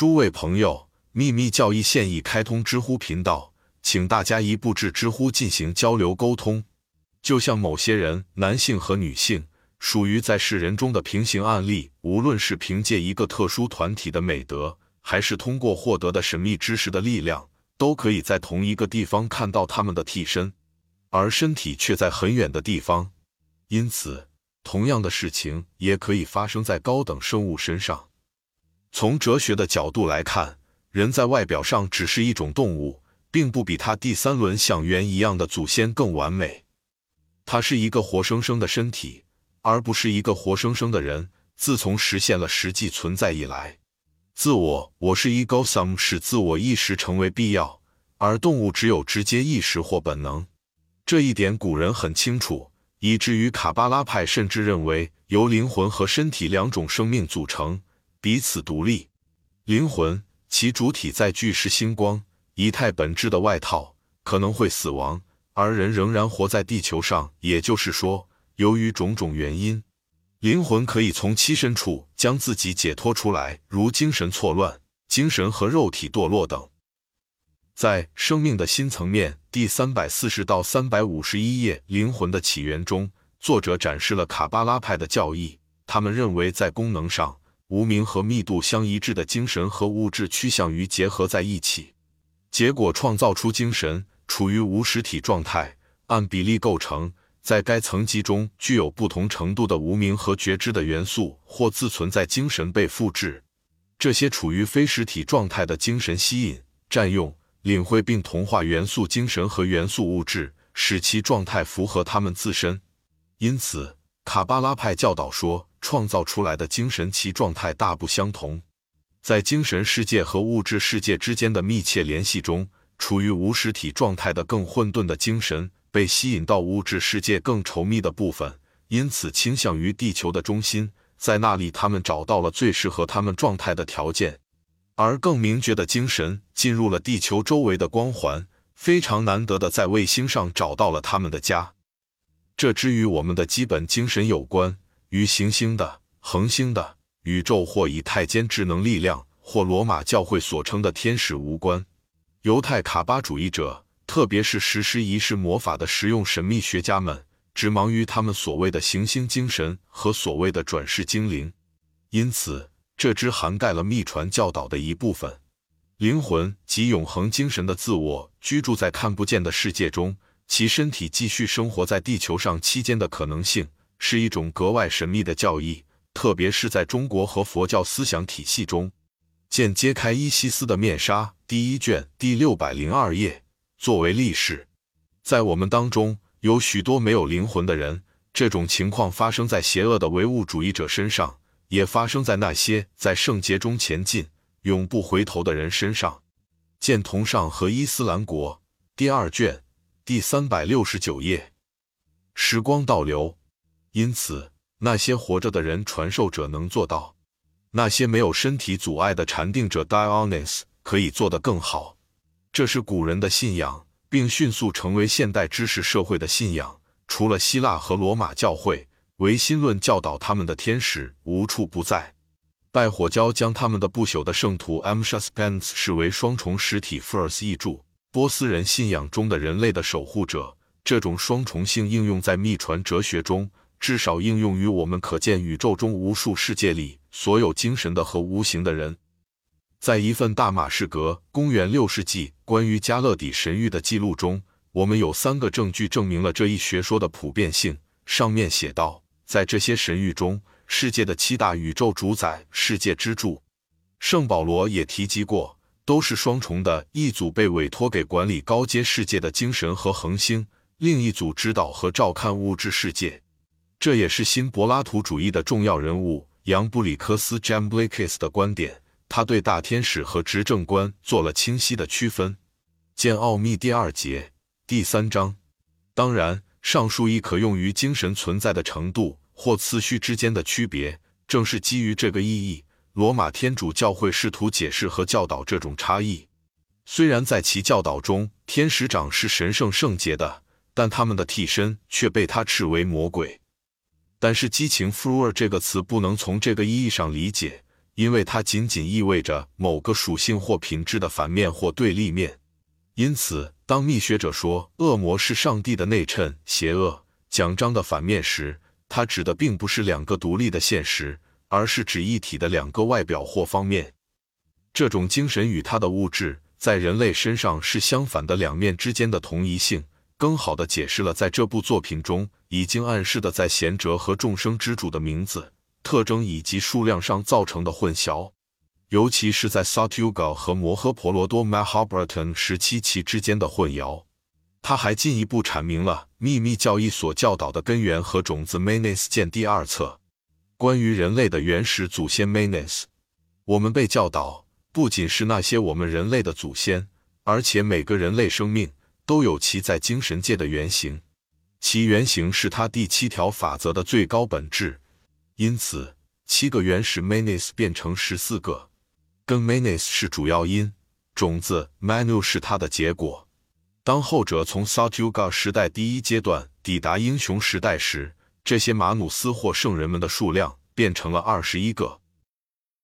诸位朋友，秘密教义现已开通知乎频道，请大家一步至知乎进行交流沟通。就像某些人，男性和女性，属于在世人中的平行案例，无论是凭借一个特殊团体的美德，还是通过获得的神秘知识的力量，都可以在同一个地方看到他们的替身，而身体却在很远的地方。因此，同样的事情也可以发生在高等生物身上。从哲学的角度来看，人在外表上只是一种动物，并不比他第三轮像猿一样的祖先更完美。他是一个活生生的身体，而不是一个活生生的人。自从实现了实际存在以来，自我我是 ego-sum 使自我意识成为必要，而动物只有直接意识或本能。这一点古人很清楚，以至于卡巴拉派甚至认为由灵魂和身体两种生命组成，彼此独立。灵魂其主体在巨石星光以太本质的外套可能会死亡。而人仍然活在地球上，也就是说，由于种种原因，灵魂可以从栖身处将自己解脱出来，如精神错乱、精神和肉体堕落等。在《生命的新层面》第三百四十到三百五十一页《灵魂的起源》中，作者展示了卡巴拉派的教义。他们认为，在功能上，无名和密度相一致的精神和物质趋向于结合在一起，结果创造出精神。处于无实体状态，按比例构成，在该层级中具有不同程度的无名和觉知的元素或自存在精神被复制。这些处于非实体状态的精神吸引、占用、领会并同化元素精神和元素物质，使其状态符合他们自身。因此，卡巴拉派教导说，创造出来的精神其状态大不相同。在精神世界和物质世界之间的密切联系中。处于无实体状态的更混沌的精神被吸引到物质世界更稠密的部分，因此倾向于地球的中心，在那里他们找到了最适合他们状态的条件。而更明觉的精神进入了地球周围的光环，非常难得的在卫星上找到了他们的家。这之与我们的基本精神有关，与行星的、恒星的、宇宙或以太间智能力量或罗马教会所称的天使无关。犹太卡巴主义者，特别是实施仪式魔法的实用神秘学家们，只忙于他们所谓的行星精神和所谓的转世精灵，因此这只涵盖了秘传教导的一部分。灵魂及永恒精神的自我居住在看不见的世界中，其身体继续生活在地球上期间的可能性，是一种格外神秘的教义，特别是在中国和佛教思想体系中。见揭开伊西斯的面纱第一卷第六百零二页。作为历史，在我们当中有许多没有灵魂的人。这种情况发生在邪恶的唯物主义者身上，也发生在那些在圣洁中前进、永不回头的人身上。见同上和伊斯兰国第二卷第三百六十九页。时光倒流，因此那些活着的人传授者能做到。那些没有身体阻碍的禅定者 Dionys 可以做得更好，这是古人的信仰，并迅速成为现代知识社会的信仰。除了希腊和罗马教会，唯心论教导他们的天使无处不在。拜火教将他们的不朽的圣徒 Amshaspens 视为双重实体。First 译著：波斯人信仰中的人类的守护者。这种双重性应用在秘传哲学中。至少应用于我们可见宇宙中无数世界里所有精神的和无形的人。在一份大马士革公元六世纪关于加勒底神域的记录中，我们有三个证据证明了这一学说的普遍性。上面写道，在这些神域中，世界的七大宇宙主宰、世界支柱，圣保罗也提及过，都是双重的。一组被委托给管理高阶世界的精神和恒星，另一组指导和照看物质世界。这也是新柏拉图主义的重要人物杨布里克斯 （Jamblichus） 的观点。他对大天使和执政官做了清晰的区分。见《奥秘》第二节第三章。当然，上述亦可用于精神存在的程度或次序之间的区别。正是基于这个意义，罗马天主教会试图解释和教导这种差异。虽然在其教导中，天使长是神圣圣洁的，但他们的替身却被他斥为魔鬼。但是，激情 f l u e r 这个词不能从这个意义上理解。因为它仅仅意味着某个属性或品质的反面或对立面。因此，当密学者说恶魔是上帝的内衬、邪恶奖章的反面时，他指的并不是两个独立的现实，而是指一体的两个外表或方面。这种精神与它的物质在人类身上是相反的两面之间的同一性，更好地解释了在这部作品中已经暗示的在贤者和众生之主的名字、特征以及数量上造成的混淆，尤其是在 Satyuga 和摩诃婆罗多 Mahabharata 时期其之间的混淆。他还进一步阐明了秘密教义所教导的根源和种子 Manes 见第二册，关于人类的原始祖先 Manes，我们被教导。不仅是那些我们人类的祖先，而且每个人类生命都有其在精神界的原型，其原型是他第七条法则的最高本质。因此，七个原始 Manes 变成十四个，跟 Manes 是主要因，种子 Manu 是它的结果。当后者从 Satyuga 时代第一阶段抵达英雄时代时，这些马努斯获胜人们的数量变成了二十一个。